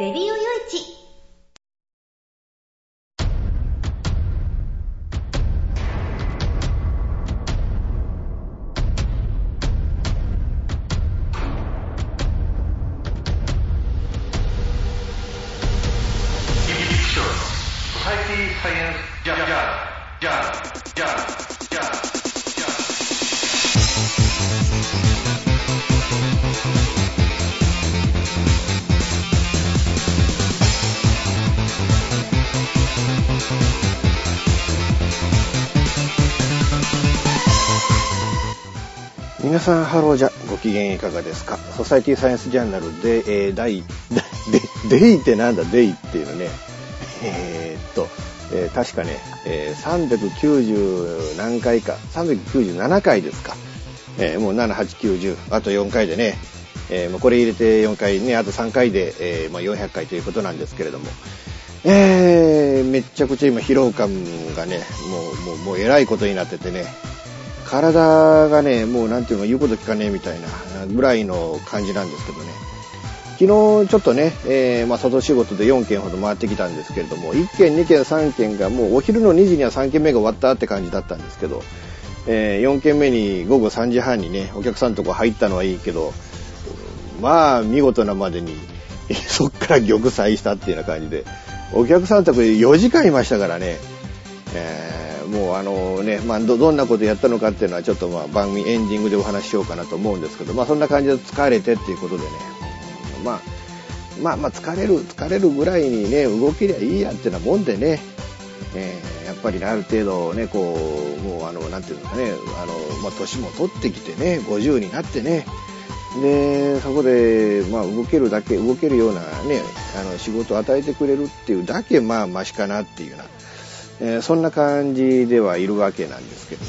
レディオよいハローじゃご機嫌いかがですか？ Society Science Journal で、えー、第 デデイってなんだ？デイっていうのね。えー、っと、えー、確かね、えー、390何回か397回ですか、えー、もう7890あと4回でね、えー、もうこれ入れて4回ね。あと3回で、えーまあ、400回ということなんですけれども。えー、めっちゃくちゃ今疲労感がねもうもうもうえらいことになっててね。体がね、もうなんていうの言うこと聞かねえみたいなぐらいの感じなんですけどね。昨日ちょっとね、えー、まあ、外仕事で4件ほど回ってきたんですけれども、1件、2件、3件がもうお昼の2時には3件目が終わったって感じだったんですけど、えー、4件目に午後3時半にね、お客さんとこ入ったのはいいけど、まあ見事なまでに そっから玉砕したっていうような感じで、お客さんとこ4時間いましたからね、えーもうあのね、まあ、どどんなことやったのかっていうのはちょっとまあ番組エンディングでお話ししようかなと思うんですけど、まあ、そんな感じで疲れてっていうことでね、まあ、まあまあ疲れる疲れるぐらいにね動けりゃいいやってなもんでね、えー、やっぱり、ね、ある程度ねこうもうあのなんていうのかねあの、まあ、年も取ってきてね50になってね。でそこで、まあ、動けるだけ動けるようなねあの仕事を与えてくれるっていうだけまあマシかなっていうようなえー、そんな感じではいるわけなんですけど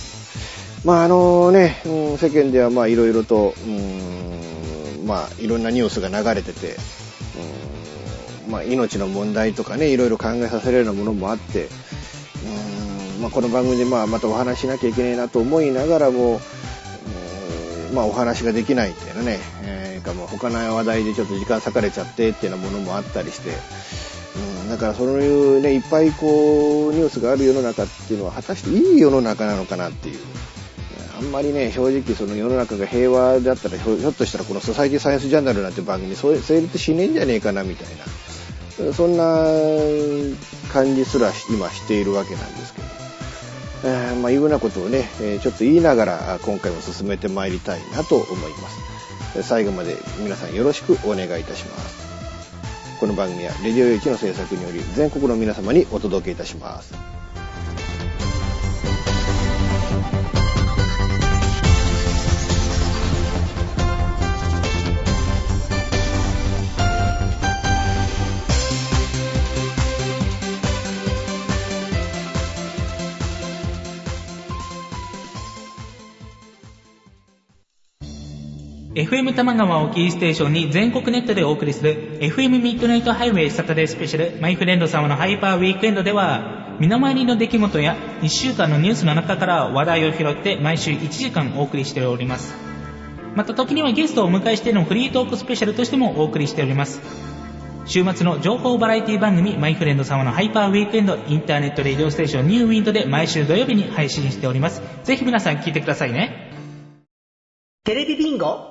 まああのね、うん、世間ではいろいろと、うん、まあいろんなニュースが流れてて、うんまあ、命の問題とかねいろいろ考えさせるようなものもあって、うんまあ、この番組でまあまたお話しなきゃいけないなと思いながらも、うんまあ、お話ができないっていうのね、えー、かも他の話題でちょっと時間割かれちゃってっていうようなものもあったりして。うん、だからそういうねいっぱいこうニュースがある世の中っていうのは果たしていい世の中なのかなっていう。あんまりね正直その世の中が平和だったらひょっとしたらこの「ソサイティサイエンスジャーナル」なんて番組そう成立しねえんじゃねえかなみたいな。そんな感じすら今しているわけなんですけど。えー、まあ、いうようなことをね、ちょっと言いながら今回も進めてまいりたいなと思います。最後まで皆さんよろしくお願いいたします。この番組はレディオ駅の制作により全国の皆様にお届けいたします。FM 玉川をキーステーションに全国ネットでお送りする FM Midnight Highway Saturday Special マイフレンド様の Hyper Weekend では身の回りの出来事や1週間のニュースの中から話題を拾って毎週1時間お送りしております。また時にはゲストをお迎えしてのフリートークスペシャルとしてもお送りしております。週末の情報バラエティ番組マイフレンド様の Hyper Weekend Internet Radio Station New Wind で毎週土曜日に配信しております。ぜひ皆さん聞いてくださいね。テレビビンゴ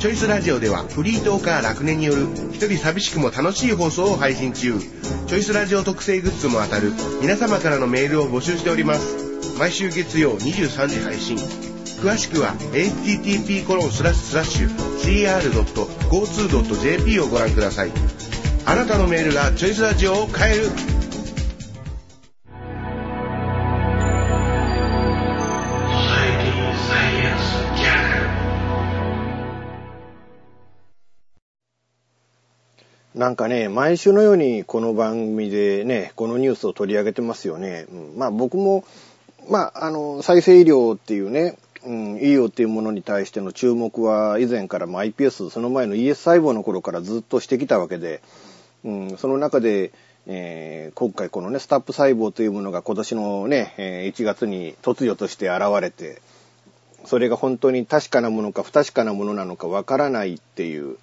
チョイスラジオではフリートーカー楽年による一人寂しくも楽しい放送を配信中。チョイスラジオ特製グッズも当たる皆様からのメールを募集しております。毎週月曜23時配信。詳しくは http コロンスラッシュスラッシュ cr.52.jp をご覧ください。あなたのメールがチョイスラジオを変える。なんかね、毎週のようにこの番組でね、このニュースを取り上げてますよね。うん、まあ僕も、まあ、あの、再生医療っていうね、うん、医療っていうものに対しての注目は以前からも iPS、その前の ES 細胞の頃からずっとしてきたわけで、うん、その中で、えー、今回このね、スタップ細胞というものが今年のね、え1月に突如として現れて、それが本当に確かなものか不確かなものなのかわからないっていう、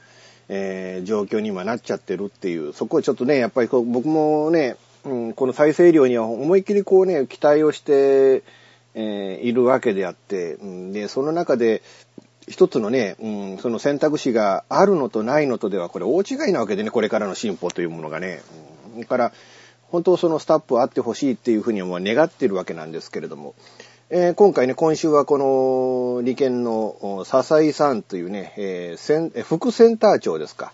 えー、状況に今なっちゃってるっていう、そこをちょっとね、やっぱり僕もね、うん、この再生医療には思いっきりこうね、期待をして、えー、いるわけであって、うん、で、その中で、一つのね、うん、その選択肢があるのとないのとでは、これ大違いなわけでね、これからの進歩というものがね。うん、から、本当そのスタップあってほしいっていうふうには願ってるわけなんですけれども、えー、今回ね、今週はこの利権の笹井さんというね、えー、副センター長ですか。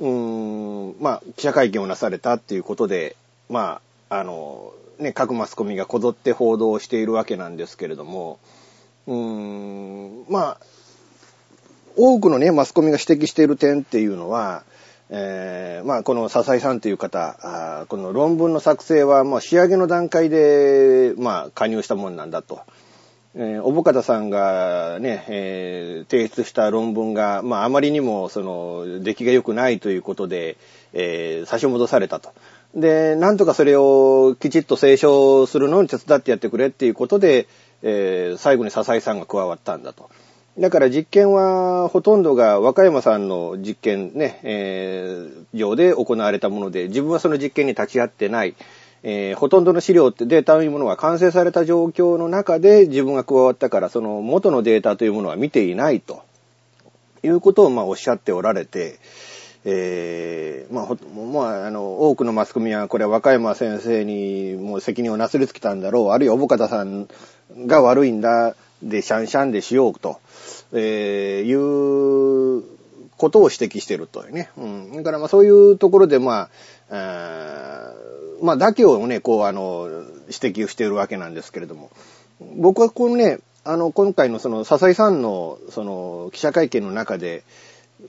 うーん、まあ、記者会見をなされたっていうことで、まあ、あの、ね、各マスコミがこぞって報道しているわけなんですけれども、うーん、まあ、多くのね、マスコミが指摘している点っていうのは、えー、まあ、この笹井さんという方、あこの論文の作成は、まあ、仕上げの段階で、まあ、加入したもんなんだと。えー、小保方さんがね、えー、提出した論文が、まあ、あまりにも、その、出来が良くないということで、えー、差し戻されたと。で、なんとかそれをきちっと清書するのに手伝ってやってくれっていうことで、えー、最後に笹井さんが加わったんだと。だから実験はほとんどが和歌山さんの実験ね、えー、上で行われたもので、自分はその実験に立ち会ってない。えー、ほとんどの資料ってデータというものが完成された状況の中で自分が加わったから、その元のデータというものは見ていないということをまあおっしゃっておられて、えー、まあ、まあ、あの、多くのマスコミはこれは和歌山先生にもう責任をなすりつけたんだろう、あるいは小保方さんが悪いんだ、で、シャンシャンでしようと。えー、いうことを指摘してるというね。うん。だからまあそういうところでまあ、まあだけをね、こうあの、指摘をしているわけなんですけれども。僕はこのね、あの、今回のその、笹井さんの、その、記者会見の中で、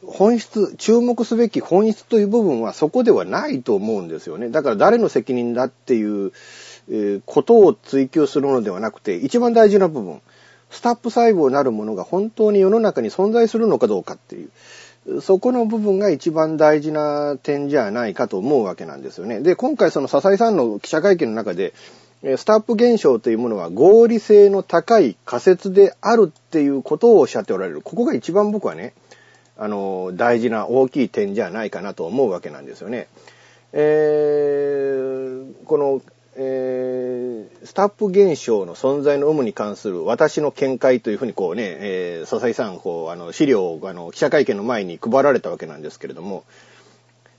本質、注目すべき本質という部分はそこではないと思うんですよね。だから誰の責任だっていう、えー、ことを追求するのではなくて、一番大事な部分。スタップ細胞なるものが本当に世の中に存在するのかどうかっていう、そこの部分が一番大事な点じゃないかと思うわけなんですよね。で、今回その笹井さんの記者会見の中で、スタップ現象というものは合理性の高い仮説であるっていうことをおっしゃっておられる。ここが一番僕はね、あの、大事な大きい点じゃないかなと思うわけなんですよね。えー、このえー、スタップ現象の存在の有無に関する私の見解というふうにこうね、えー、佐々木さん、こう、あの、資料を、あの、記者会見の前に配られたわけなんですけれども、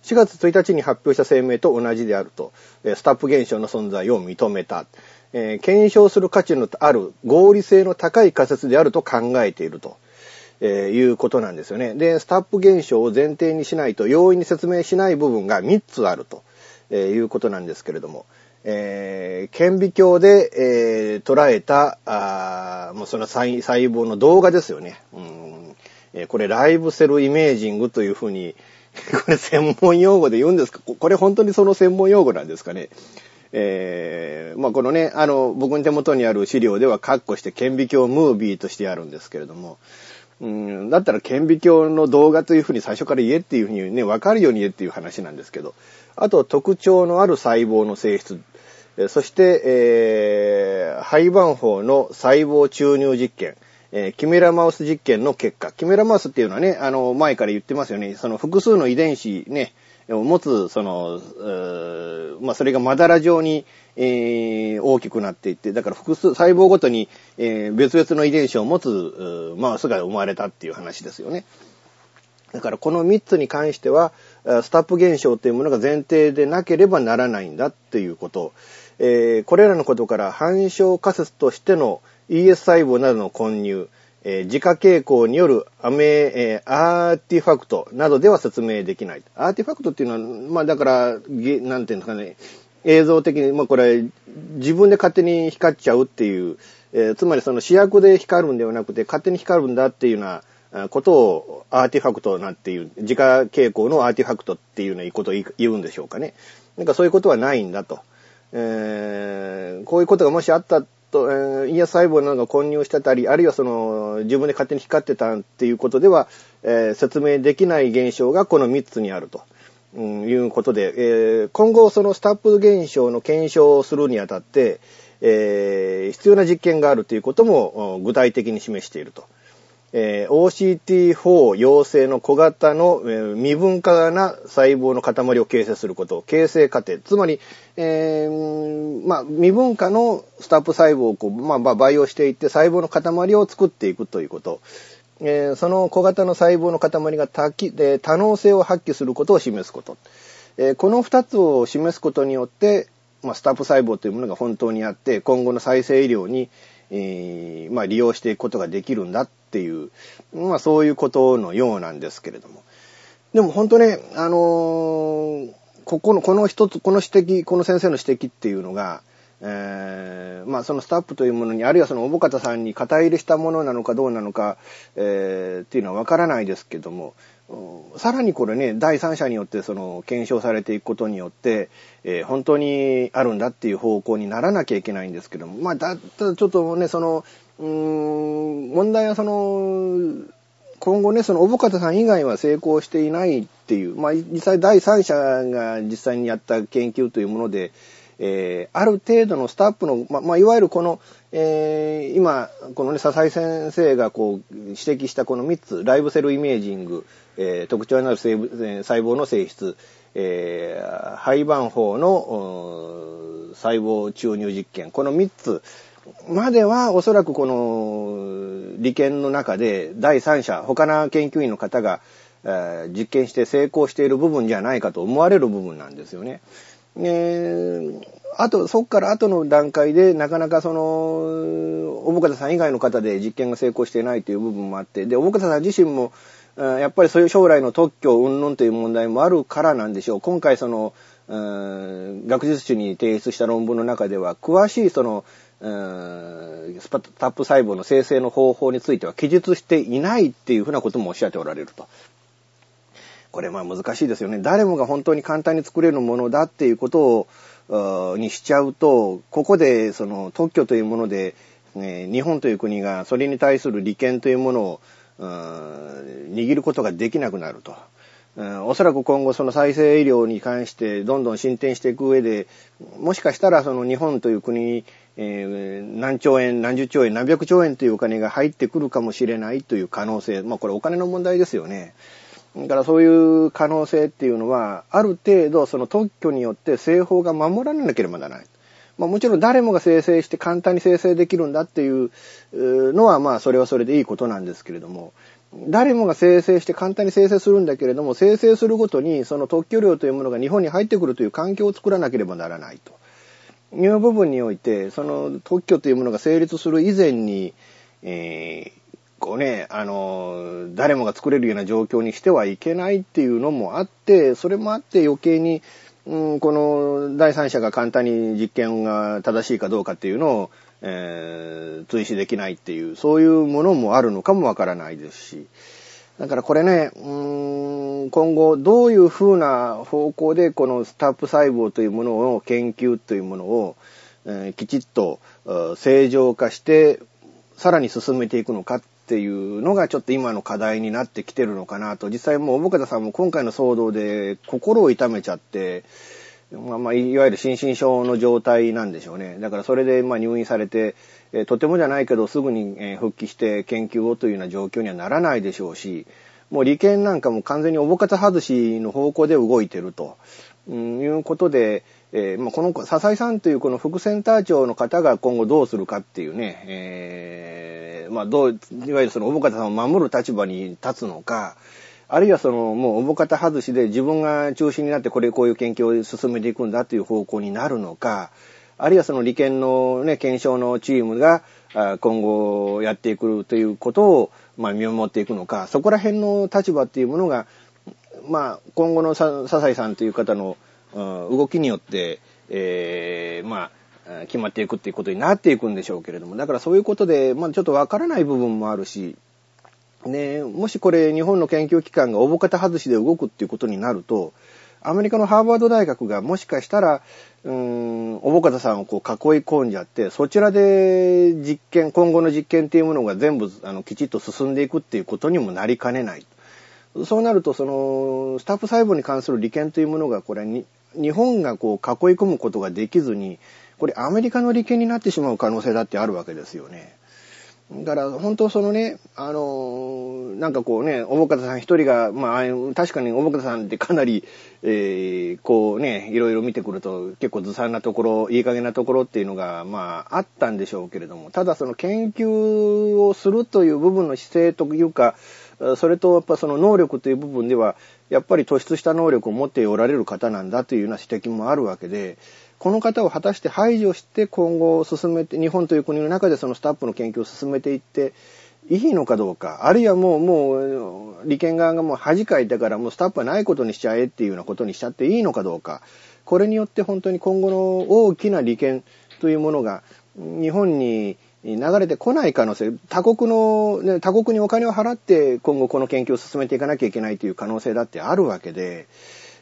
4月1日に発表した声明と同じであるとえ、スタップ現象の存在を認めた、えー、検証する価値のある合理性の高い仮説であると考えていると、えー、いうことなんですよね。で、スタップ現象を前提にしないと容易に説明しない部分が3つあると、えー、いうことなんですけれども、えー、顕微鏡で、えー、捉えた、あもうその細胞の動画ですよね。うん。えー、これライブセルイメージングというふうに、これ専門用語で言うんですか？これ本当にその専門用語なんですかね？えー、まあこのね、あの、僕の手元にある資料ではカッコして顕微鏡ムービーとしてあるんですけれども、うん、だったら顕微鏡の動画というふうに最初から言えっていうふうにね、わかるように言えっていう話なんですけど、あと特徴のある細胞の性質、そして、えー、廃盤法の細胞注入実験、えー、キメラマウス実験の結果。キメラマウスっていうのはね、あの、前から言ってますよね。その複数の遺伝子ね、を持つ、その、まあ、それがまだら状に、えー、大きくなっていって、だから複数、細胞ごとに、えー、別々の遺伝子を持つ、マウスが生まれたっていう話ですよね。だからこの3つに関しては、スタップ現象というものが前提でなければならないんだっていうこと。えー、これらのことから反証仮説としての ES 細胞などの混入、えー、自家蛍光によるアメ、えー、アーティファクトなどでは説明できない。アーティファクトっていうのは、まあだから、なんていうんですかね、映像的に、まあこれ、自分で勝手に光っちゃうっていう、えー、つまりその主役で光るんではなくて、勝手に光るんだっていうような、ことをアーティファクトなんていう、自家蛍光のアーティファクトっていうようなことを言うんでしょうかね。なんかそういうことはないんだと。えー、こういうことがもしあったと、えー、胃や細胞などが混入してたり、あるいはその、自分で勝手に光ってたっていうことでは、えー、説明できない現象がこの3つにあると。うん、いうことで、えー、今後そのスタップ現象の検証をするにあたって、えー、必要な実験があるということも具体的に示していると。えー、OCT4 陽性の小型の、えー、未分化な細胞の塊を形成すること、形成過程、つまり、えー、まあ、未分化のスタップ細胞をこう、まあ、培養していって細胞の塊を作っていくということ、えー、その小型の細胞の塊が多多能性を発揮することを示すこと、えー、この二つを示すことによって、まあ、スタップ細胞というものが本当にあって、今後の再生医療に、えー、まあ、利用していくことができるんだっていう、まあ、そういうことのようなんですけれども。でも本当ね、あのー、ここの、この一つ、この指摘、この先生の指摘っていうのが、えー、まあそのスタップというものに、あるいはそのおぼかたさんに肩入れしたものなのかどうなのか、えー、っていうのはわからないですけども、さらにこれね、第三者によってその検証されていくことによって、えー、本当にあるんだっていう方向にならなきゃいけないんですけども、まあだたらちょっとね、その、問題はその、今後ね、そのおぼかたさん以外は成功していないっていう、まあ実際第三者が実際にやった研究というもので、えー、ある程度のスタッフの、ま、まあ、いわゆるこの、えー、今、このね、笹井先生がこう、指摘したこの3つ、ライブセルイメージング、えー、特徴になる細胞の性質、えー、廃盤法の細胞注入実験、この3つまではおそらくこの利権の中で第三者、他の研究員の方が、えー、実験して成功している部分じゃないかと思われる部分なんですよね。えあと、そっから後の段階で、なかなかその、おぼかたさん以外の方で実験が成功していないという部分もあって、で、おぼかたさん自身も、やっぱりそういう将来の特許云々という問題もあるからなんでしょう。今回その、学術誌に提出した論文の中では、詳しいその、スパタップ細胞の生成の方法については記述していないっていうふうなこともおっしゃっておられると。これまあ難しいですよね。誰もが本当に簡単に作れるものだっていうことを、にしちゃうと、ここでその特許というもので、ね、日本という国がそれに対する利権というものを、握ることができなくなると。おそらく今後その再生医療に関してどんどん進展していく上で、もしかしたらその日本という国に、え、何兆円、何十兆円、何百兆円というお金が入ってくるかもしれないという可能性。まあこれお金の問題ですよね。だからそういう可能性っていうのは、ある程度その特許によって製法が守られなければならない。まあもちろん誰もが生成して簡単に生成できるんだっていうのはまあそれはそれでいいことなんですけれども、誰もが生成して簡単に生成するんだけれども、生成するごとにその特許料というものが日本に入ってくるという環境を作らなければならないと。いう部分において、その特許というものが成立する以前に、えー、こうね、あの、誰もが作れるような状況にしてはいけないっていうのもあって、それもあって余計に、うん、この第三者が簡単に実験が正しいかどうかっていうのを、えー、追試できないっていう、そういうものもあるのかもわからないですし、だからこれね、うん、今後どういうふうな方向でこのスタップ細胞というものを研究というものを、えー、きちっと正常化してさらに進めていくのかっていうのがちょっと今の課題になってきてるのかなと。実際もう、小方さんも今回の騒動で心を痛めちゃって、まあまあ、いわゆる心身症の状態なんでしょうね。だからそれでまあ入院されて、えとてもじゃないけどすぐに復帰して研究をというような状況にはならないでしょうし、もう利権なんかも完全におぼかた外しの方向で動いてると、うん、いうことで、えーまあ、この笹井さんというこの副センター長の方が今後どうするかっていうね、えー、まあどう、いわゆるそのおぼかたさんを守る立場に立つのか、あるいはそのもうおぼかた外しで自分が中心になってこれこういう研究を進めていくんだという方向になるのか、あるいはその利権のね、検証のチームが今後やっていくということを、まあ、見守っていくのか、そこら辺の立場っていうものが、まあ、今後のさ笹井さんという方の動きによって、えー、まあ、決まっていくっていうことになっていくんでしょうけれども、だからそういうことで、まあちょっとわからない部分もあるし、ね、もしこれ日本の研究機関がおぼかた外しで動くっていうことになると、アメリカのハーバード大学がもしかしたら、うーん、おぼかたさんをこう囲い込んじゃって、そちらで実験、今後の実験っていうものが全部あのきちっと進んでいくっていうことにもなりかねない。そうなると、その、スタッフ細胞に関する利権というものが、これに、日本がこう囲い込むことができずに、これアメリカの利権になってしまう可能性だってあるわけですよね。だから本当そのね、あのなんかこうね、おぼかたさん一人が、まあ、確かにおぼかたさんってかなり、えー、こうね、いろいろ見てくると結構ずさんなところ、いい加減なところっていうのが、まあ、あったんでしょうけれども、ただその研究をするという部分の姿勢というか、それとやっぱその能力という部分では、やっぱり突出した能力を持っておられる方なんだというような指摘もあるわけで、この方を果たして排除して今後進めて、日本という国の中でそのスタッフの研究を進めていっていいのかどうか、あるいはもう、もう、利権側がもう恥かいたからもうスタッフはないことにしちゃえっていうようなことにしちゃっていいのかどうか、これによって本当に今後の大きな利権というものが日本に流れてこない可能性、他国の、他国にお金を払って今後この研究を進めていかなきゃいけないという可能性だってあるわけで、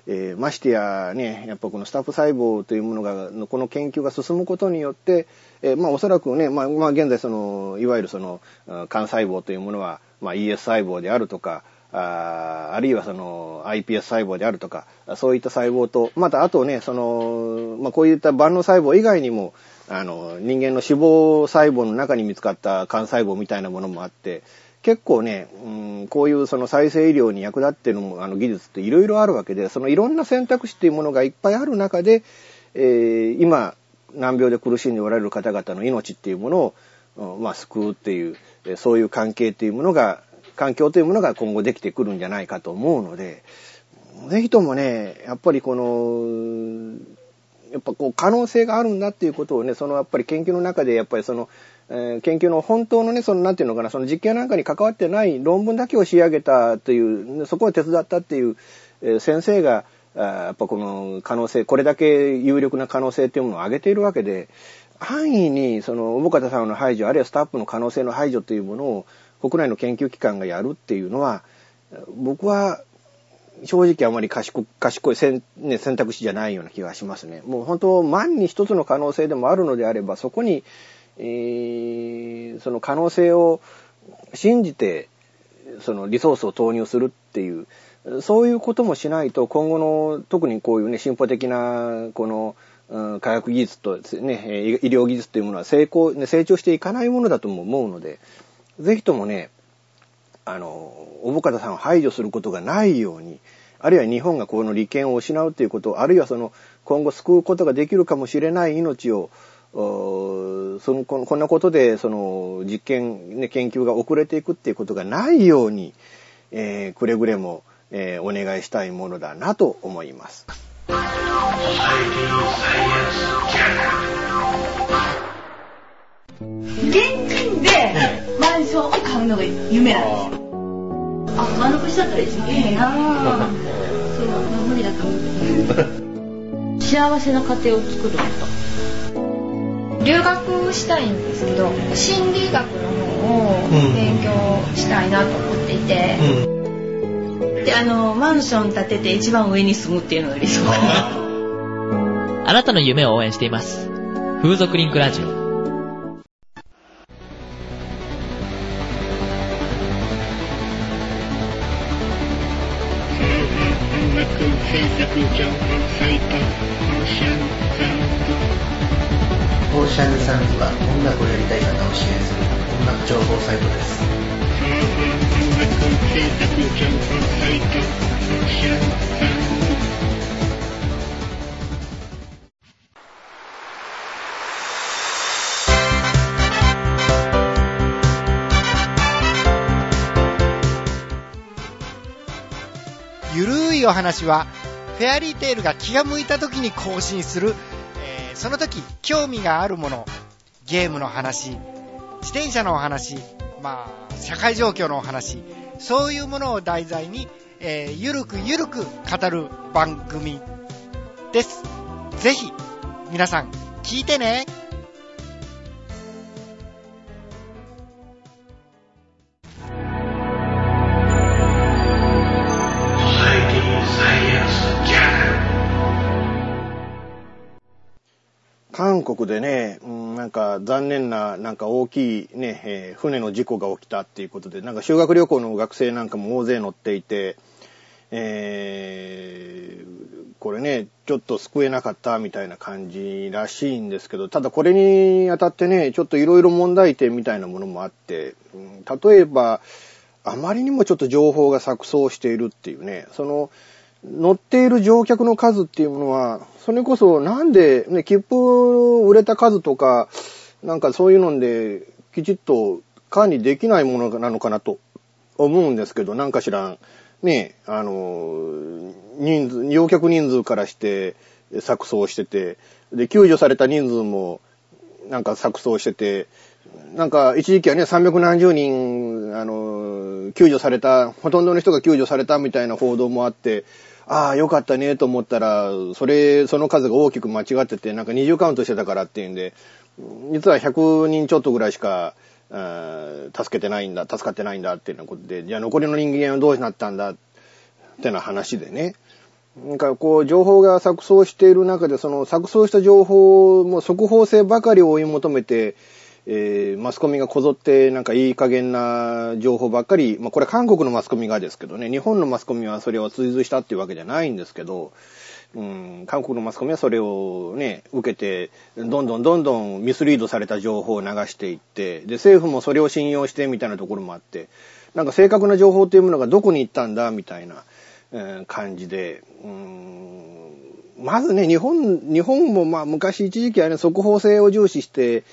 えー、ましてやね、やっぱこのスタッフ細胞というものが、この研究が進むことによって、えー、まあおそらくね、まあ、まあ現在その、いわゆるその、幹細胞というものは、まあ ES 細胞であるとか、ああるいはその iPS 細胞であるとか、そういった細胞と、またあとね、その、まあこういった万能細胞以外にも、あの、人間の脂肪細胞の中に見つかった幹細胞みたいなものもあって、結構ね、うん、こういうその再生医療に役立ってるあの技術っていろいろあるわけで、そのいろんな選択肢っていうものがいっぱいある中で、えー、今、難病で苦しんでおられる方々の命っていうものを、まあ、救うっていう、そういう関係っていうものが、環境というものが今後できてくるんじゃないかと思うので、ぜひともね、やっぱりこの、やっぱこう可能性があるんだっていうことをね、そのやっぱり研究の中でやっぱりそのえー、研究の本当のね、その、なんていうのかな、その実験なんかに関わってない論文だけを仕上げたという、そこを手伝ったっていう、えー、先生が、あやっぱこの可能性、これだけ有力な可能性っていうものを挙げているわけで、安易に、その、小方さんの排除、あるいはスタッフの可能性の排除というものを国内の研究機関がやるっていうのは、僕は、正直あまり賢賢い選,、ね、選択肢じゃないような気がしますね。もう本当、万に一つの可能性でもあるのであれば、そこに、えー、その可能性を信じて、そのリソースを投入するっていう、そういうこともしないと今後の特にこういうね、進歩的なこの、うん、科学技術とね、医療技術というものは成功、成長していかないものだとも思うので、ぜひともね、あの、おぼかたさんを排除することがないように、あるいは日本がこの利権を失うということ、あるいはその今後救うことができるかもしれない命をそのこんなことでその実験、ね、研究が遅れていくっていうことがないように、えー、くれぐれも、えー、お願いしたいものだなと思います。現金でマンションを買うのが夢なんですよ。あ、丸腰だったら一番いいなそう、無理だと思う。幸せな家庭を作ること。留学したいんですけど心理学の方を勉強したいなと思っていて、うん、であのマンション建てて一番上に住むっていうのが理想。かな あなたの夢を応援しています。風俗リンクラジオ話はフェアリーテールが気が向いた時に更新するその時、興味があるもの、ゲームの話、自転車のお話、まあ、社会状況のお話、そういうものを題材に、えー、ゆるくゆるく語る番組です。ぜひ、皆さん、聞いてね。国でね、うん、なんか残念な、なんか大きいね、えー船の事故が起きたっていうことで、なんか修学旅行の学生なんかも大勢乗っていて、えーこれね、ちょっと救えなかったみたいな感じらしいんですけど、ただこれにあたってね、ちょっといろいろ問題点みたいなものもあって、うん例えば、あまりにもちょっと情報が錯綜しているっていうね、その、乗っている乗客の数っていうものは、それこそなんで、ね、切符売れた数とか、なんかそういうので、きちっと管理できないものなのかなと思うんですけど、なんかしらん、ね、あの、人数、乗客人数からして錯綜してて、で、救助された人数もなんか錯綜してて、なんか一時期はね、300何十人、あの、救助された、ほとんどの人が救助されたみたいな報道もあって、ああ、よかったねと思ったら、それ、その数が大きく間違ってて、なんか20カウントしてたからっていうんで、実は100人ちょっとぐらいしか、助けてないんだ、助かってないんだっていうようなことで、じゃあ残りの人間はどうなったんだってな話でね。なんかこう、情報が錯綜している中で、その錯綜した情報も速報性ばかりを追い求めて、えーマスコミがこぞってなんかいい加減な情報ばっかり、まあこれ韓国のマスコミがですけどね、日本のマスコミはそれを追随したっていうわけじゃないんですけど、うん、韓国のマスコミはそれをね、受けて、どんどんどんどんミスリードされた情報を流していって、で、政府もそれを信用してみたいなところもあって、なんか正確な情報っていうものがどこに行ったんだみたいな、えー感じで、うんまずね、日本、日本もまあ昔一時期はね、速報性を重視して、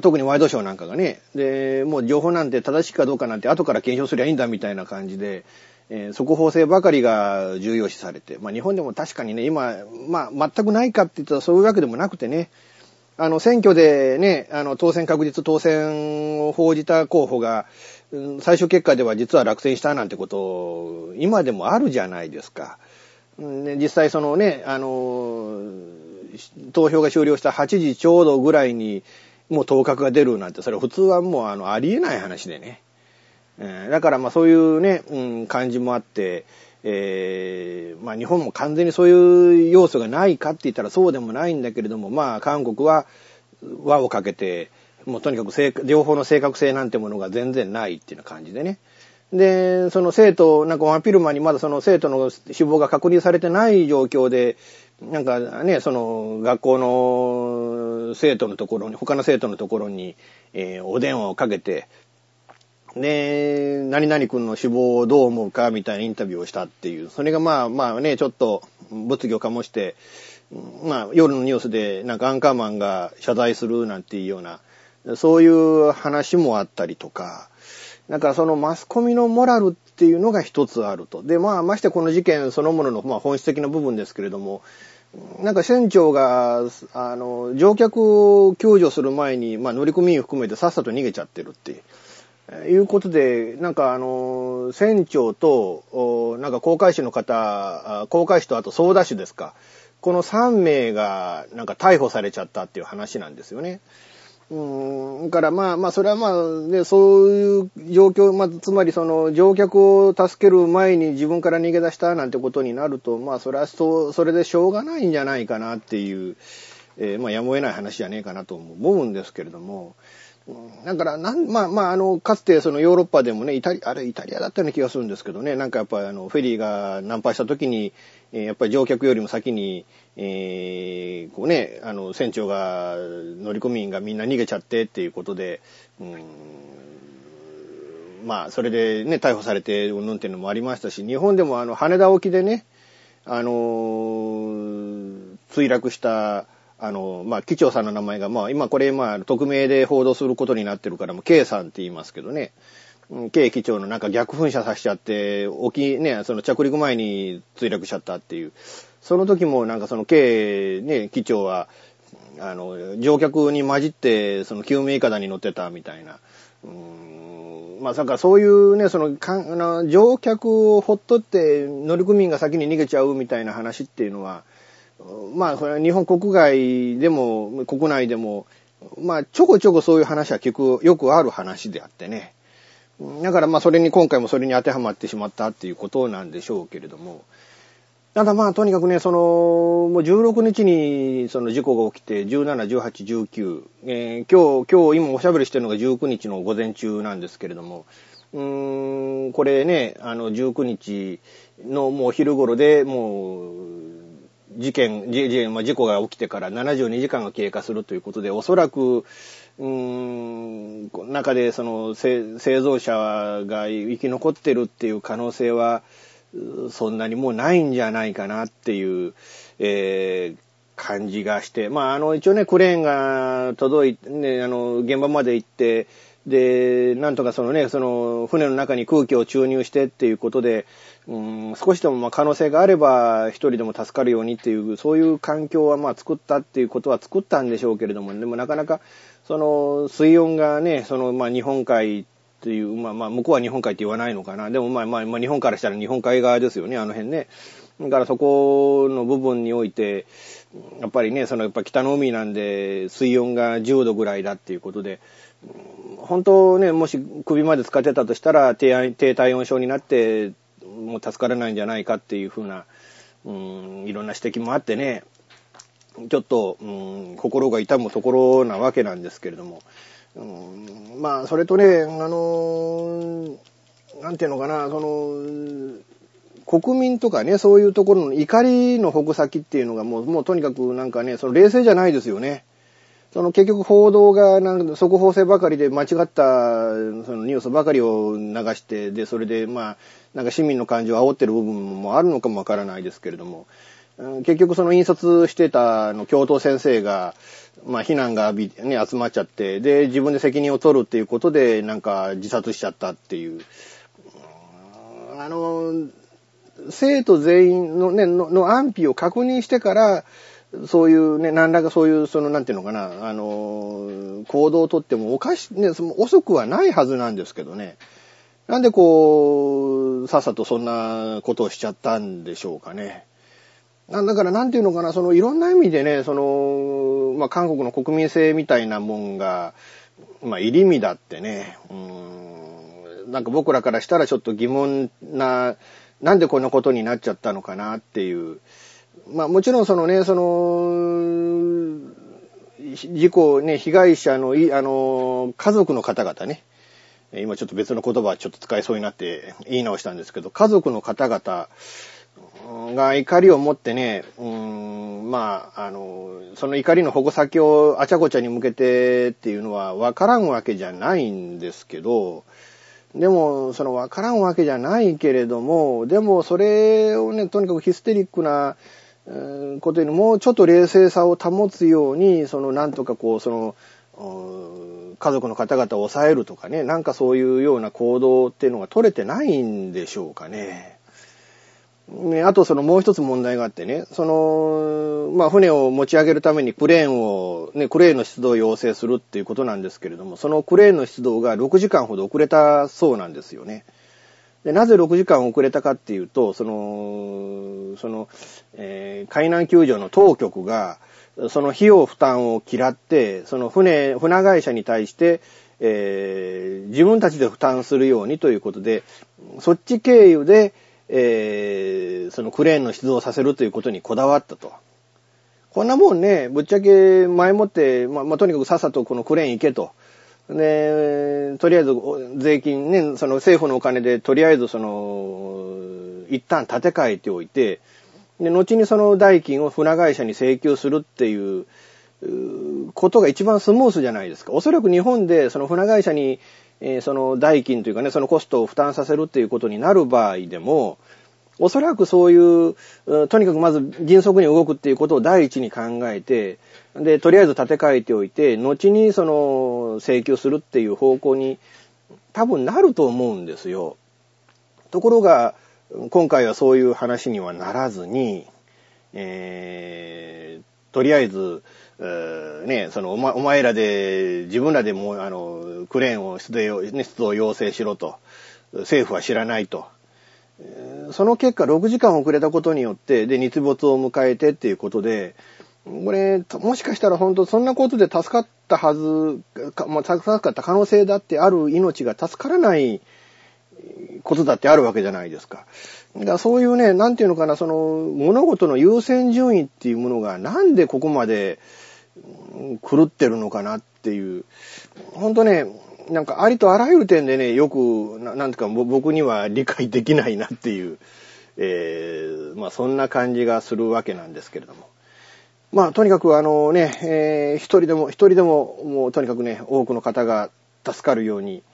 特にワイドショーなんかがね、で、もう情報なんて正しいかどうかなんて後から検証すりゃいいんだみたいな感じで、えー速報性ばかりが重要視されて、まあ日本でも確かにね、今、まあ全くないかって言ったらそういうわけでもなくてね、あの、選挙でね、あの、当選確実当選を報じた候補が、最終結果では実は落選したなんてこと、今でもあるじゃないですか。実際そのね、あの、投票が終了した8時ちょうどぐらいに、もう当確が出るなんて、それ普通はもうあの、ありえない話でね。えーだからまあそういうね、うん、感じもあって、えーまあ日本も完全にそういう要素がないかって言ったらそうでもないんだけれども、まあ韓国は輪をかけて、もうとにかく正確情報の正確性なんてものが全然ないっていうような感じでね。で、その生徒、なんかワンピルマにまだその生徒の死亡が確認されてない状況で、なんかね、その学校の生徒のところに、他の生徒のところに、えーお電話をかけて、で、何々君の死亡をどう思うかみたいなインタビューをしたっていう。それがまあまあね、ちょっと物議を醸して、まあ夜のニュースでなんかアンカーマンが謝罪するなんていうような、そういう話もあったりとか、だかそのマスコミのモラルっていうのが一つあると。で、まあましてこの事件そのもののまあ本質的な部分ですけれども、なんか船長が、あの、乗客を救助する前に、まあ乗組員含めてさっさと逃げちゃってるっていう。いうことで、なんかあの、船長と、なんか航海士の方、航海士とあと操舵手ですか。この3名がなんか逮捕されちゃったっていう話なんですよね。うん、からまあまあ、それはまあ、ね、そういう状況、まあ、つまりその乗客を助ける前に自分から逃げ出したなんてことになると、まあ、それはそ、それでしょうがないんじゃないかなっていう、えーまあ、やむを得ない話じゃねえかなと思うんですけれども、だから、なん、まあまあ、あの、かつてそのヨーロッパでもね、イタリア、あれイタリアだったような気がするんですけどね、なんかやっぱりあの、フェリーが難破した時に、えーやっぱり乗客よりも先に、えーこうね、あの、船長が、乗組員がみんな逃げちゃってっていうことで、うん、まあ、それでね、逮捕されて、うんぬんっていうのもありましたし、日本でもあの、羽田沖でね、あのー墜落した、あの、まあ、機長さんの名前が、まあ、今これ、まあ、匿名で報道することになってるから、もう K さんって言いますけどね、K 機長のなんか逆噴射させちゃって、沖、ね、その着陸前に墜落しちゃったっていう。その時もなんかその K ね、機長は、あの、乗客に混じって、その救命いかだに乗ってたみたいな。うーんまあ、だかそういうね、その、かあの乗客をほっとって乗組員が先に逃げちゃうみたいな話っていうのは、まあ、これは日本国外でも、国内でも、まあ、ちょこちょこそういう話は聞く、よくある話であってね。だからまあ、それに、今回もそれに当てはまってしまったっていうことなんでしょうけれども。ただまあ、とにかくね、その、もう16日にその事故が起きて、17、18、19、えー今日、今日今おしゃべりしてるのが19日の午前中なんですけれども、うーん、これね、あの、19日のもう昼頃でもう、事件、じじまあ、事故が起きてから72時間が経過するということで、おそらく、うーん、中でその製造者が生き残ってるっていう可能性は、そんなにもうないんじゃないかなっていう、えー感じがして、まあ、あの、一応ね、クレーンが届いて、ね、あの、現場まで行って、で、なんとかそのね、その、船の中に空気を注入してっていうことで、うん、少しでもま可能性があれば、一人でも助かるようにっていう、そういう環境はまあ作ったっていうことは作ったんでしょうけれども、でもなかなか、その、水温がね、その、まあ、日本海っていう、まあまあ、向こうは日本海って言わないのかな。でもまあまあ、まあ、日本からしたら日本海側ですよね、あの辺ね。だからそこの部分において、やっぱりね、そのやっぱ北の海なんで水温が10度ぐらいだっていうことで、本当ね、もし首まで使ってたとしたら低低体温症になって、もう助からないんじゃないかっていうふうな、うん、いろんな指摘もあってね、ちょっと、うん、心が痛むところなわけなんですけれども、うん、まあ、それとね、あのなんていうのかな、その、国民とかね、そういうところの怒りの矛先っていうのがもう、もうとにかくなんかね、その冷静じゃないですよね。その結局報道がなんか速報性ばかりで間違ったそのニュースばかりを流して、で、それでまあ、なんか市民の感情を煽ってる部分もあるのかもわからないですけれども、結局その印刷してたあの教頭先生が、まあ非難が、ね、集まっちゃって、で、自分で責任を取るっていうことで、なんか自殺しちゃったっていう。あの、生徒全員のね、のの安否を確認してから、そういうね、何らかそういう、その、なんていうのかな、あの、行動をとってもおかし、ね、その遅くはないはずなんですけどね。なんでこう、さっさとそんなことをしちゃったんでしょうかね。なんだから、なんていうのかな、その、いろんな意味でね、その、まあ、韓国の国民性みたいなもんが、まあ、入り乱ってね、うん、なんか僕らからしたらちょっと疑問な、なんでこんなことになっちゃったのかなっていう。まあもちろんそのね、その、事故ね、被害者のい、あの、家族の方々ね、今ちょっと別の言葉ちょっと使いそうになって言い直したんですけど、家族の方々が怒りを持ってね、うん、まあ、あの、その怒りの矛先をあちゃこちゃに向けてっていうのは分からんわけじゃないんですけど、でも、その分からんわけじゃないけれども、でもそれをね、とにかくヒステリックな、ことよりも、ちょっと冷静さを保つように、その、なんとかこう、その、家族の方々を抑えるとかね、なんかそういうような行動っていうのが取れてないんでしょうかね。ね、あとそのもう一つ問題があってね、その、まあ船を持ち上げるためにクレーンを、ね、クレーンの出動を要請するっていうことなんですけれども、そのクレーンの出動が6時間ほど遅れたそうなんですよね。で、なぜ6時間遅れたかっていうと、その、その、えー海難救助の当局が、その費用負担を嫌って、その船、船会社に対して、えー自分たちで負担するようにということで、そっち経由で、えーそのクレーンの出動させるということにこだわったと。こんなもんね、ぶっちゃけ前もって、ま、まあ、とにかくさっさとこのクレーン行けと。で、とりあえず税金ね、その政府のお金でとりあえずその、一旦立て替えておいて、で、後にその代金を船会社に請求するっていう、ことが一番スムースじゃないですか。おそらく日本でその船会社に、えーその代金というかね、そのコストを負担させるっていうことになる場合でも、おそらくそうい、うとにかくまず迅速に動くっていうことを第一に考えて、で、とりあえず立て替えておいて、後にその請求するっていう方向に多分なると思うんですよ。ところが、今回はそういう話にはならずに、えーとりあえず、えね、そのお,、お前らで、自分らでも、あの、クレーンを出動,、ね、出動要請しろと、政府は知らないと。その結果、6時間遅れたことによって、で、日没を迎えてっていうことで、これ、もしかしたら本当そんなことで助かったはず、かまあ、助かった可能性だってある命が助からないことだってあるわけじゃないですか。だかそういうね、なんていうのかな、その、物事の優先順位っていうものが、なんでここまで狂ってるのかなっていう、ほんとね、なんかありとあらゆる点でね、よく、ななんていうか僕には理解できないなっていう、えー、まあそんな感じがするわけなんですけれども。まあとにかくあのね、えー一人でも、一人でも、もうとにかくね、多くの方が助かるように、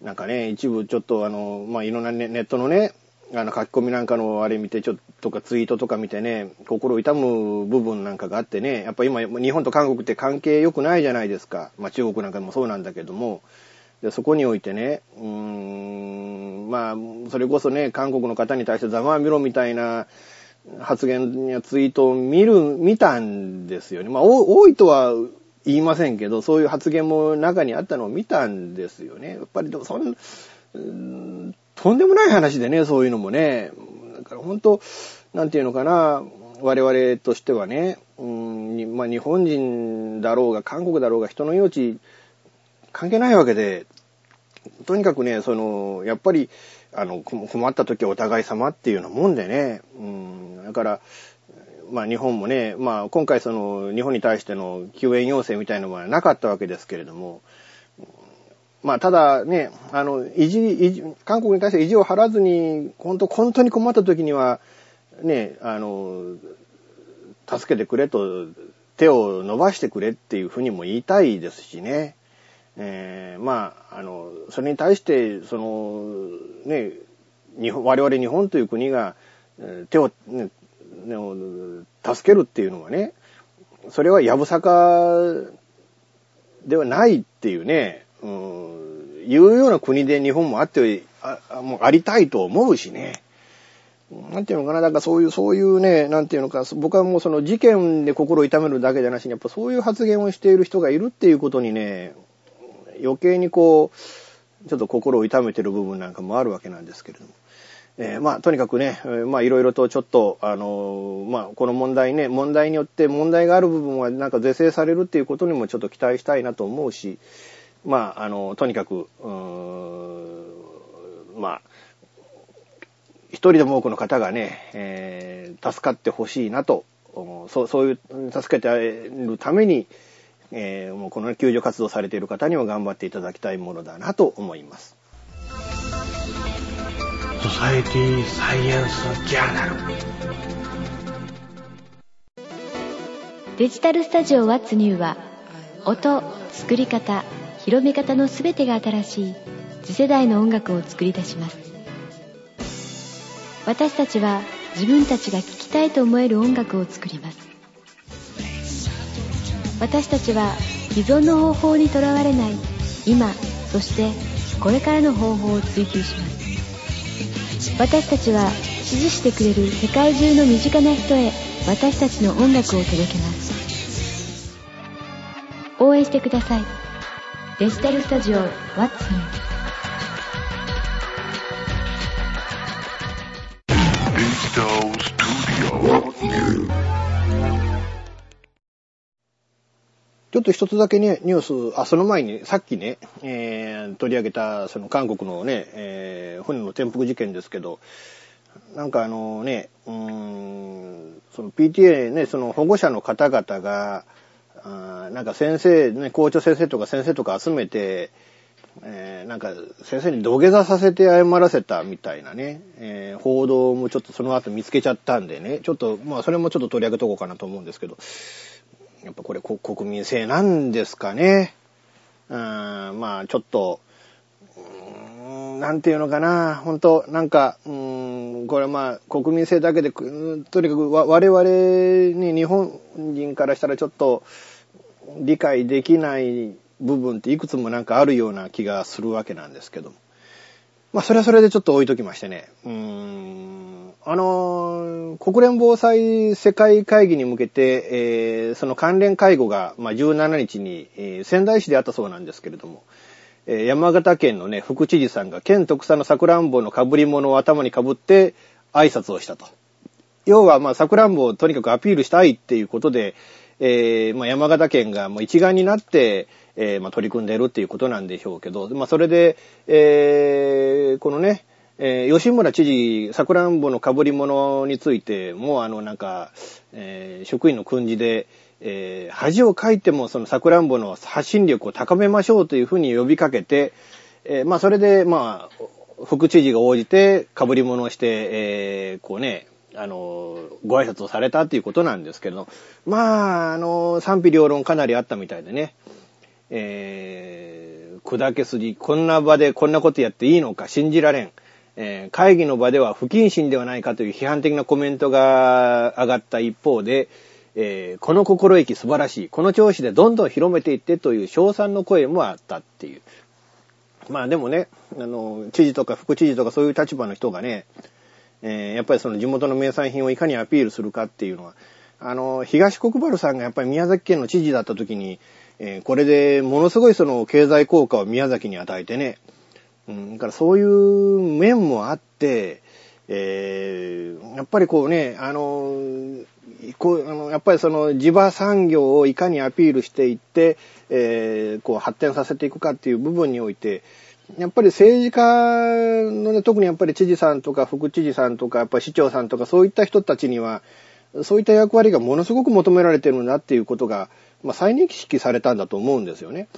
なんかね、一部ちょっとあの、まあいろんなネットのね、あの書き込みなんかのあれ見て、ちょっとかツイートとか見てね、心痛む部分なんかがあってね、やっぱ今、日本と韓国って関係良くないじゃないですか。まあ中国なんかもそうなんだけども、でそこにおいてね、うーん、まあ、それこそね、韓国の方に対してざまあみろみたいな発言やツイートを見る、見たんですよね。まあ、多いとは言いませんけど、そういう発言も中にあったのを見たんですよね。やっぱりでもそんんとんでもない話でね、そういうのもね。だから本当、なんていうのかな、我々としてはね、うんまあ、日本人だろうが、韓国だろうが、人の命関係ないわけで、とにかくね、その、やっぱり、あの、困った時はお互い様っていうようなもんでね、うん、だから、まあ日本もね、まあ今回その日本に対しての救援要請みたいなのはなかったわけですけれども、まあただね、あの、意地、意地、韓国に対して意地を張らずに、本当、本当に困った時には、ね、あの、助けてくれと、手を伸ばしてくれっていうふうにも言いたいですしね。えーまあ、あの、それに対して、その、ね、日本、我々日本という国が、手を、ね、ねを助けるっていうのはね、それはやぶさかではないっていうね、うん、いうような国で日本もあって、ああもうありたいと思うしね。なんていうのかな、だからそういう、そういうね、なんていうのか、僕はもうその事件で心を痛めるだけじゃなしに、やっぱそういう発言をしている人がいるっていうことにね、余計にこう、ちょっと心を痛めてる部分なんかもあるわけなんですけれども。えーまあ、とにかくね、まあ、いろいろとちょっと、あのーまあ、この問題ね、問題によって問題がある部分はなんか是正されるっていうことにもちょっと期待したいなと思うし、まあ、あの、とにかく、まあ、一人でも多くの方がね、えー助かってほしいなと、そう、そういう、助けてあげるために、えーもうこの救助活動されている方には頑張っていただきたいものだなと思います。ソサエティサイエンスジャーナルデジタルスタジオ What's New は音、作り方、広め方のすべてが新しい次世代の音楽を作り出します。私たちは自分たちが聴きたいと思える音楽を作ります。私たちは既存の方法にとらわれない今そしてこれからの方法を追求します。私たちは支持してくれる世界中の身近な人へ私たちの音楽を届けます。応援してください。デジタルスタジオ What's ちょっと一つだけね、ニュース、あ、その前に、さっきね、えー取り上げた、その韓国のね、えー船の転覆事件ですけど、なんかあのね、うーん、その PTA ね、その保護者の方々が、あなんか先生、ね、校長先生とか先生とか集めて、えーなんか先生に土下座させて謝らせたみたいなね、えー報道もちょっとその後見つけちゃったんでね、ちょっと、まあそれもちょっと取り上げとこうかなと思うんですけど、やっぱこれ国民性なんですかね。うん、まあちょっと、うんなんていうのかな、本当なんか、うん、これまあ国民性だけで、とにかく我々に日本人からしたらちょっと理解できない部分っていくつもなんかあるような気がするわけなんですけども。まあそれはそれでちょっと置いときましてね。うーん、あのー国連防災世界会議に向けて、えーその関連会合が、まあ、17日に、えー仙台市であったそうなんですけれども、え山形県のね、副知事さんが県特産のさくらんぼの被り物を頭に被って挨拶をしたと。要は、まあ、さくらんぼをとにかくアピールしたいっていうことで、えまあ、山形県がもう一丸になって、えまあ、取り組んでいるっていうことなんでしょうけど、まあ、それで、えこのね、えー吉村知事、さくらんぼの被り物についても、あの、なんか、えー職員の訓示で、えー恥をかいてもそのさくらんぼの発信力を高めましょうというふうに呼びかけて、えまあ、それで、まあ、副知事が応じて被り物をして、えこうね、あの、ご挨拶をされたということなんですけど、まあ、あの、賛否両論かなりあったみたいでね、えー、砕け筋、こんな場でこんなことやっていいのか信じられん。えー会議の場では不謹慎ではないかという批判的なコメントが上がった一方で、えーこの心意気素晴らしい。この調子でどんどん広めていってという称賛の声もあったっていう。まあでもね、あの、知事とか副知事とかそういう立場の人がね、えーやっぱりその地元の名産品をいかにアピールするかっていうのは、あの、東国原さんがやっぱり宮崎県の知事だった時に、えーこれでものすごいその経済効果を宮崎に与えてね、うん、だからそういう面もあって、えーやっぱりこうね、あの、こうあのやっぱりその地場産業をいかにアピールしていって、えーこう発展させていくかっていう部分において、やっぱり政治家のね、特にやっぱり知事さんとか副知事さんとか、やっぱり市長さんとかそういった人たちには、そういった役割がものすごく求められてるんだっていうことが、まあ、再認識されたんだと思うんですよね。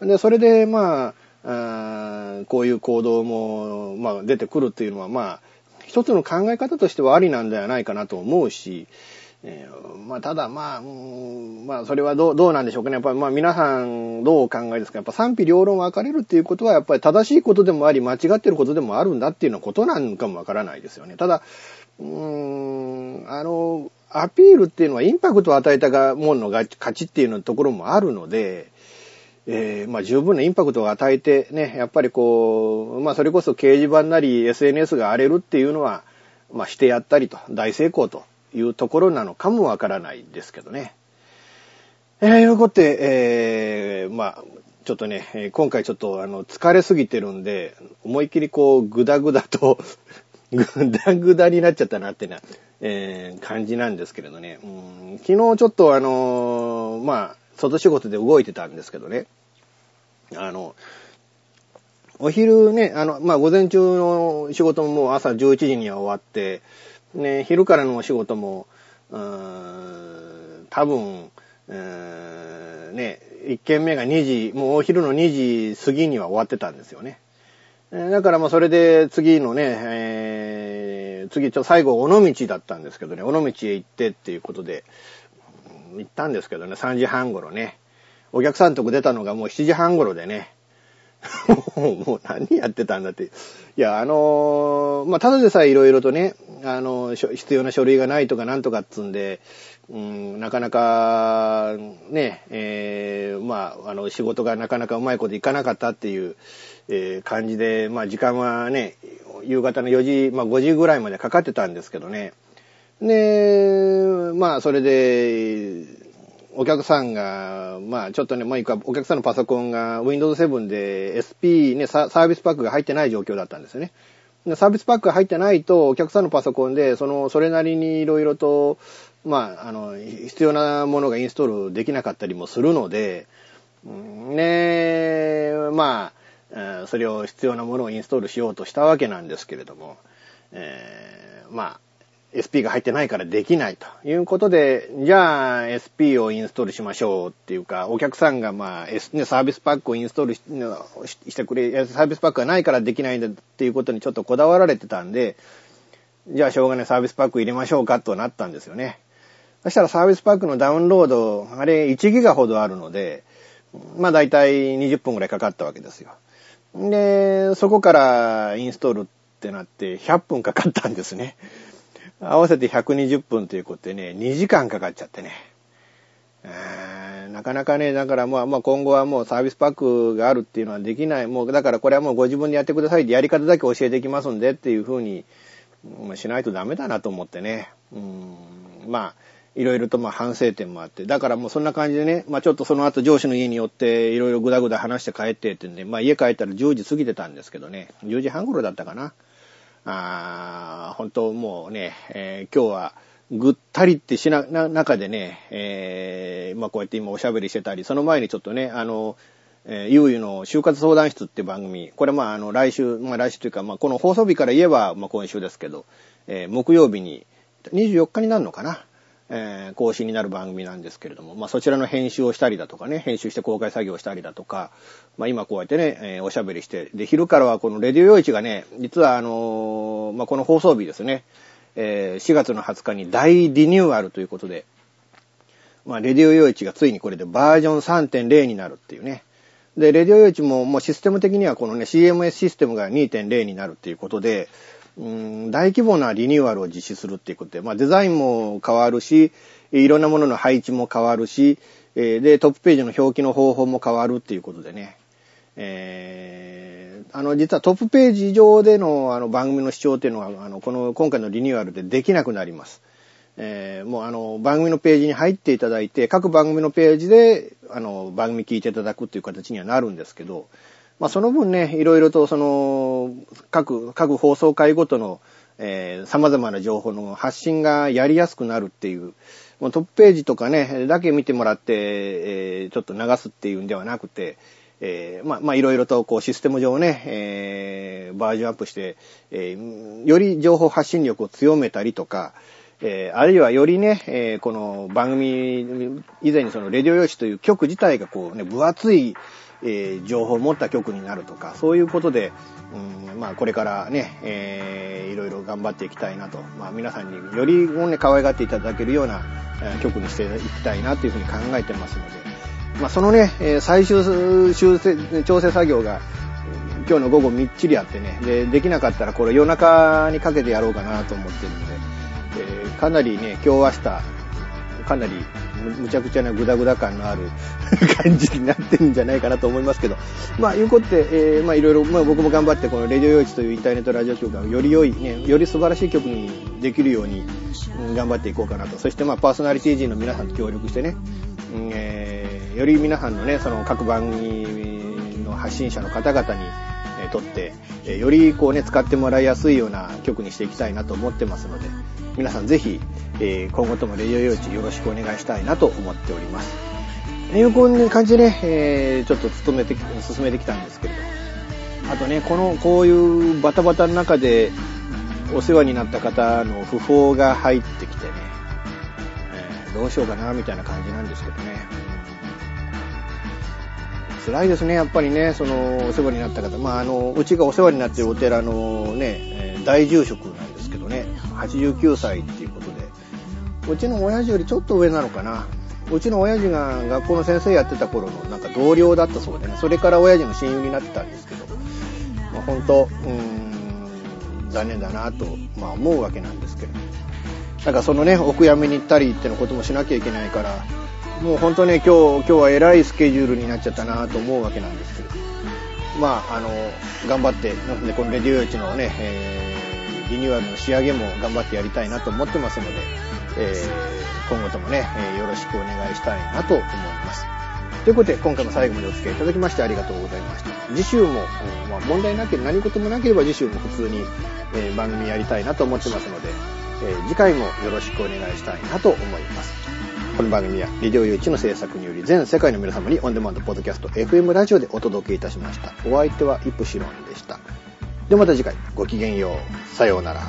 で、それで、まあ、こういう行動も、まあ、出てくるっていうのは、まあ、一つの考え方としてはありなんではないかなと思うし、えーまあ、ただ、まあ、うんまあ、それはどう、どうなんでしょうかね。やっぱり、まあ、皆さん、どうお考えですかやっぱ賛否両論分かれるっていうことは、やっぱり正しいことでもあり、間違ってることでもあるんだっていうようなことなんかもわからないですよね。ただ、うーん、あの、アピールっていうのはインパクトを与えたがもんのが勝ちっていうのところもあるので、えーまあ十分なインパクトを与えてね、やっぱりこう、まあそれこそ掲示板なり SNS が荒れるっていうのは、まあしてやったりと、大成功というところなのかもわからないですけどね。えー、いうことで、えー、まあ、ちょっとね、今回ちょっとあの、疲れすぎてるんで、思いっきりこう、ぐだぐだと、ぐだぐだになっちゃったなってな、えー感じなんですけれどね。うん昨日ちょっとあのーまあ、外仕事で動いてたんですけどね。あの、お昼ね、あの、まあ、午前中の仕事ももう朝11時には終わって、ね、昼からのお仕事も、うーん多分、うーね、1軒目が2時、もうお昼の2時過ぎには終わってたんですよね。だからまあそれで次のね、えー次ちょ最後尾道だったんですけどね、尾道へ行ってっていうことで、行ったんですけどね、3時半頃ね。お客さんとこ出たのがもう7時半頃でね。もう何やってたんだって。いや、あのーまあ、ただでさえいろいろとね、あの、しょ必要な書類がないとかなんとかっつんで、うん、なかなか、ね、えーまあ、あの、仕事がなかなかうまいこといかなかったっていう、えー感じで、まあ、時間はね、夕方の4時、まあ、5時ぐらいまでかかってたんですけどね。で、まあ、それで、お客さんが、まあちょっとね、まあいいか、お客さんのパソコンが Windows 7で SP ね、サービスパックが入ってない状況だったんですよね。サービスパックが入ってないと、お客さんのパソコンで、その、それなりにいろいろと、まあ、あの、必要なものがインストールできなかったりもするので、うんねまあ、それを必要なものをインストールしようとしたわけなんですけれども、えーまあ、SP が入ってないからできないということで、じゃあ SP をインストールしましょうっていうか、お客さんがまあ、S ね、サービスパックをインストールししてくれ、サービスパックがないからできないんだっていうことにちょっとこだわられてたんで、じゃあしょうがないサービスパック入れましょうかとなったんですよね。そしたらサービスパックのダウンロード、あれ1ギガほどあるので、まあ大体20分くらいかかったわけですよ。で、そこからインストールってなって100分かかったんですね。合わせて120分ということでね、2時間かかっちゃってね。なかなかね、だからまあまあ今後はもうサービスパックがあるっていうのはできない。もうだからこれはもうご自分でやってくださいってやり方だけ教えていきますんでっていうふうに、しないとダメだなと思ってね。うんまあ、いろいろとまあ反省点もあって。だからもうそんな感じでね、まあちょっとその後上司の家に寄っていろいろぐだぐだ話して帰ってってんで、まあ家帰ったら10時過ぎてたんですけどね、10時半頃だったかな。あ本当もうね、えー今日はぐったりってしな、な、中でね、えーまあこうやって今おしゃべりしてたり、その前にちょっとね、あの、えー、ゆうゆの就活相談室って番組、これまあ、あの、来週、まあ来週というか、まあこの放送日から言えば、まあ今週ですけど、えー、木曜日に、24日になるのかなえー、更新になる番組なんですけれども、まあそちらの編集をしたりだとかね、編集して公開作業をしたりだとか、まあ今こうやってね、えー、おしゃべりして、で、昼からはこのレディオ用市がね、実はあのー、まあこの放送日ですね、え、4月の20日に大リニューアルということで、まあレディオ用市がついにこれでバージョン3.0になるっていうね、で、レディオ用地ももうシステム的にはこのね、CMS システムが2.0になるっていうことで、うん、大規模なリニューアルを実施するっていうことで、まあデザインも変わるし、いろんなものの配置も変わるし、えで、トップページの表記の方法も変わるっていうことでね、えー、あの、実はトップページ上でのあの番組の視聴っていうのは、あの、この今回のリニューアルでできなくなります。えー、もうあの、番組のページに入っていただいて、各番組のページで、あの、番組聞いていただくっていう形にはなるんですけど、まあその分ね、いろいろとその、各、各放送回ごとの、えー、様々な情報の発信がやりやすくなるっていう、もうトップページとかね、だけ見てもらって、えー、ちょっと流すっていうんではなくて、えー、まあ、まあ、いろいろと、こう、システム上ね、えー、バージョンアップして、えー、より情報発信力を強めたりとか、えー、あるいはよりね、えー、この番組、以前にそのレディオ用紙という曲自体がこうね、分厚い、えー、情報を持った曲になるとか、そういうことで、うん、まあこれからね、えー、いろいろ頑張っていきたいなと、まあ皆さんによりもね、可愛がっていただけるような、えー、曲にしていきたいなというふうに考えてますので、まあそのね、えー、最終修正、調整作業が、今日の午後みっちりあってね、で、できなかったらこれ夜中にかけてやろうかなと思ってるので、えー、かなりね、今日明日、かなりむちゃくちゃなグダグダ感のある 感じになってるんじゃないかなと思いますけど、まあ、いうことで、えー、まあ、いろいろ、まあ、僕も頑張って、このレディオ用地というインターネットラジオ局がより良い、ね、より素晴らしい曲にできるように、うん、頑張っていこうかなと。そして、まあ、パーソナリティ陣の皆さんと協力してね、うん、えー、より皆さんのね、その各番組の発信者の方々に、とって、えよりこうね、使ってもらいやすいような曲にしていきたいなと思ってますので、皆さんぜひ、え今後ともレディオ用地よろしくお願いしたいなと思っております。有効な感じでね、えー、ちょっと勤めて、進めてきたんですけれど、あとね、この、こういうバタバタの中で、お世話になった方の訃報が入ってきてね、えー、どうしようかな、みたいな感じなんですけどね。辛いですね、やっぱりね、その、お世話になった方。まあ、あの、うちがお世話になってるお寺のね、大住職なんですけどね、89歳っていうことで、うちの親父よりちょっと上なのかな。うちの親父が学校の先生やってた頃のなんか同僚だったそうでね、それから親父の親友になってたんですけど、まあ、本当、うーん、残念だなと、まあ思うわけなんですけど、なんかそのね、お悔やみに行ったりってのこともしなきゃいけないから、もう本当ね、今日、今日は偉いスケジュールになっちゃったなと思うわけなんですけど、まあ、あの、頑張って、でこのレディオ用地のね、えー、リニューアルの仕上げも頑張ってやりたいなと思ってますので、えー、今後ともね、え、よろしくお願いしたいなと思います。ということで、今回も最後までお付き合いいただきましてありがとうございました。次週も、まあ、問題なければ何事もなければ次週も普通に、えー、番組やりたいなと思ってますので、えー、次回もよろしくお願いしたいなと思います。この番組は、リデオ U1 の制作により全世界の皆様にオンデマンドポッドキャスト FM ラジオでお届けいたしました。お相手はイプシロンでした。ではまた次回、ごきげんよう。さようなら。